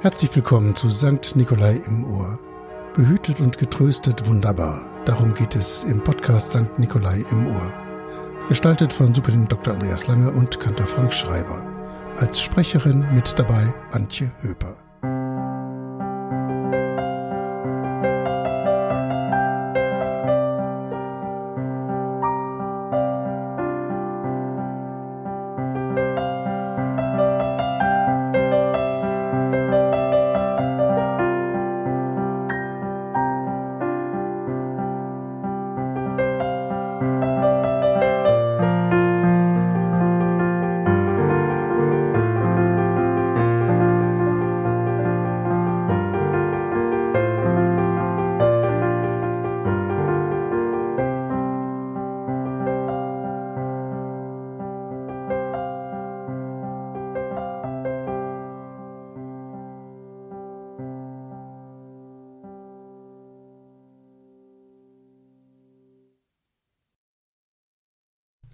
Herzlich willkommen zu Sankt Nikolai im Ohr. Behütet und getröstet wunderbar. Darum geht es im Podcast Sankt Nikolai im Ohr. Gestaltet von Superintendent Dr. Andreas Lange und Kantor Frank Schreiber. Als Sprecherin mit dabei Antje Höper.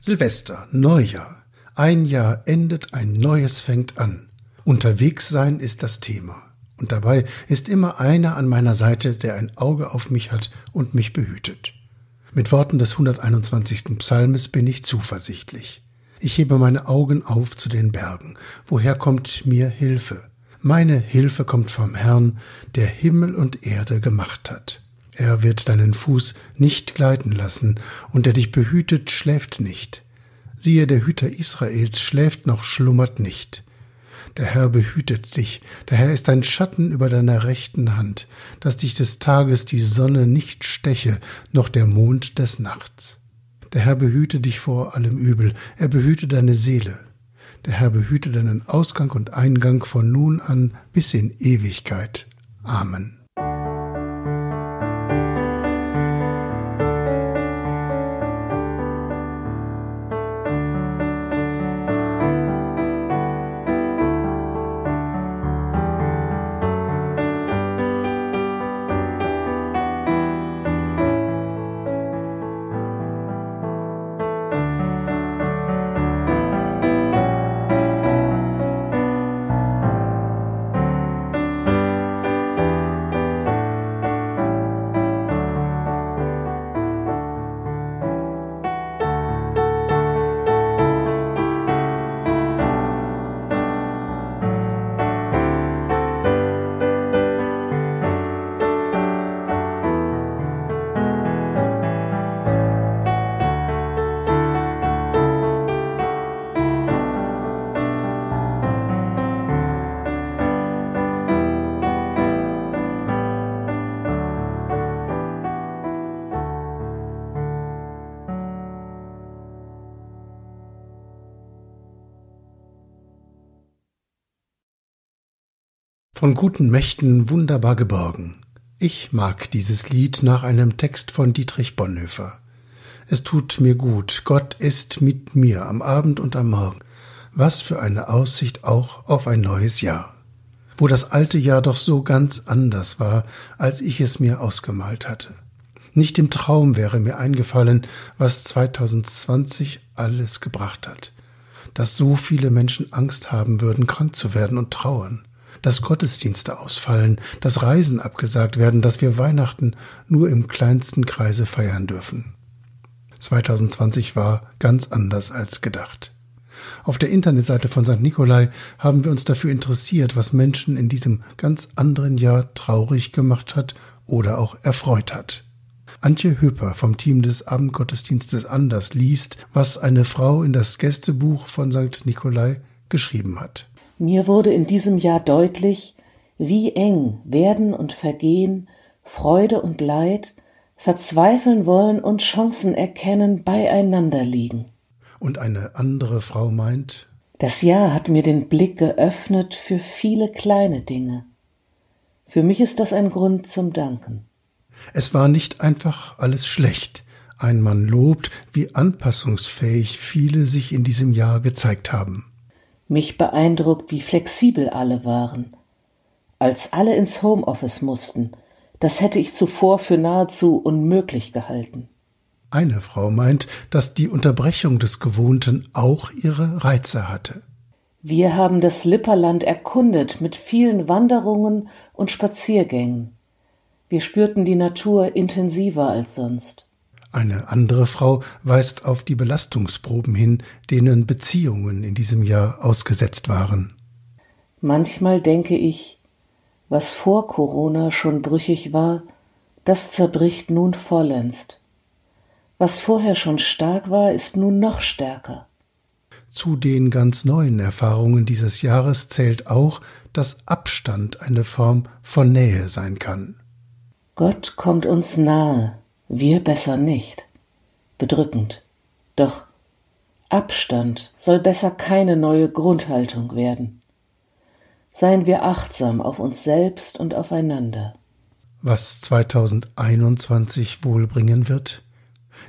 Silvester, Neujahr. Ein Jahr endet, ein neues fängt an. Unterwegs sein ist das Thema. Und dabei ist immer einer an meiner Seite, der ein Auge auf mich hat und mich behütet. Mit Worten des 121. Psalmes bin ich zuversichtlich. Ich hebe meine Augen auf zu den Bergen. Woher kommt mir Hilfe? Meine Hilfe kommt vom Herrn, der Himmel und Erde gemacht hat. Er wird deinen Fuß nicht gleiten lassen, und der dich behütet, schläft nicht. Siehe, der Hüter Israels schläft noch, schlummert nicht. Der Herr behütet dich, der Herr ist ein Schatten über deiner rechten Hand, dass dich des Tages die Sonne nicht steche, noch der Mond des Nachts. Der Herr behüte dich vor allem Übel, er behüte deine Seele. Der Herr behüte deinen Ausgang und Eingang von nun an bis in Ewigkeit. Amen. Von guten Mächten wunderbar geborgen. Ich mag dieses Lied nach einem Text von Dietrich Bonhoeffer. Es tut mir gut, Gott ist mit mir am Abend und am Morgen. Was für eine Aussicht auch auf ein neues Jahr. Wo das alte Jahr doch so ganz anders war, als ich es mir ausgemalt hatte. Nicht im Traum wäre mir eingefallen, was 2020 alles gebracht hat. Dass so viele Menschen Angst haben würden, krank zu werden und trauern dass Gottesdienste ausfallen, dass Reisen abgesagt werden, dass wir Weihnachten nur im kleinsten Kreise feiern dürfen. 2020 war ganz anders als gedacht. Auf der Internetseite von St. Nikolai haben wir uns dafür interessiert, was Menschen in diesem ganz anderen Jahr traurig gemacht hat oder auch erfreut hat. Antje Höper vom Team des Abendgottesdienstes Anders liest, was eine Frau in das Gästebuch von St. Nikolai geschrieben hat. Mir wurde in diesem Jahr deutlich, wie eng Werden und Vergehen, Freude und Leid, Verzweifeln wollen und Chancen erkennen beieinander liegen. Und eine andere Frau meint, das Jahr hat mir den Blick geöffnet für viele kleine Dinge. Für mich ist das ein Grund zum Danken. Es war nicht einfach alles schlecht. Ein Mann lobt, wie anpassungsfähig viele sich in diesem Jahr gezeigt haben. Mich beeindruckt, wie flexibel alle waren. Als alle ins Homeoffice mussten, das hätte ich zuvor für nahezu unmöglich gehalten. Eine Frau meint, dass die Unterbrechung des Gewohnten auch ihre Reize hatte. Wir haben das Lipperland erkundet mit vielen Wanderungen und Spaziergängen. Wir spürten die Natur intensiver als sonst. Eine andere Frau weist auf die Belastungsproben hin, denen Beziehungen in diesem Jahr ausgesetzt waren. Manchmal denke ich, was vor Corona schon brüchig war, das zerbricht nun vollends. Was vorher schon stark war, ist nun noch stärker. Zu den ganz neuen Erfahrungen dieses Jahres zählt auch, dass Abstand eine Form von Nähe sein kann. Gott kommt uns nahe, wir besser nicht. Bedrückend. Doch Abstand soll besser keine neue Grundhaltung werden. Seien wir achtsam auf uns selbst und aufeinander. Was 2021 wohl bringen wird?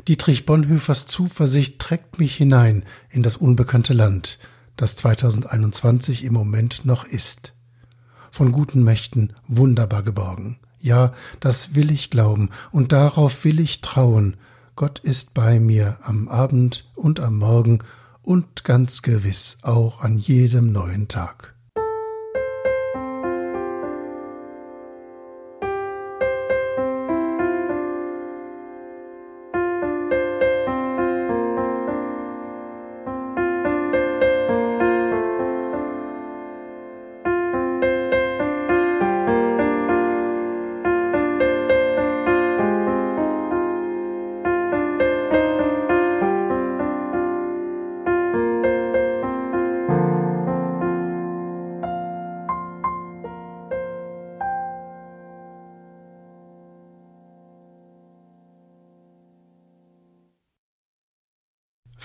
Dietrich Bonhoeffers Zuversicht trägt mich hinein in das unbekannte Land, das 2021 im Moment noch ist. Von guten Mächten wunderbar geborgen. Ja, das will ich glauben und darauf will ich trauen. Gott ist bei mir am Abend und am Morgen und ganz gewiss auch an jedem neuen Tag.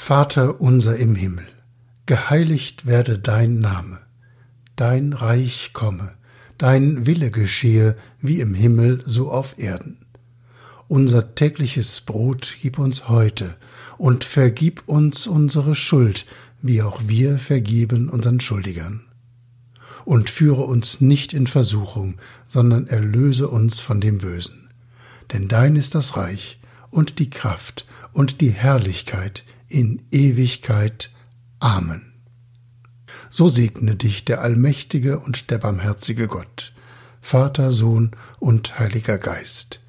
Vater unser im Himmel, geheiligt werde dein Name, dein Reich komme, dein Wille geschehe, wie im Himmel so auf Erden. Unser tägliches Brot gib uns heute und vergib uns unsere Schuld, wie auch wir vergeben unseren Schuldigern. Und führe uns nicht in Versuchung, sondern erlöse uns von dem Bösen. Denn dein ist das Reich und die Kraft und die Herrlichkeit in Ewigkeit. Amen. So segne dich der allmächtige und der barmherzige Gott, Vater, Sohn und Heiliger Geist.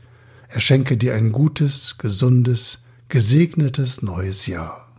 Er schenke dir ein gutes, gesundes, gesegnetes neues Jahr.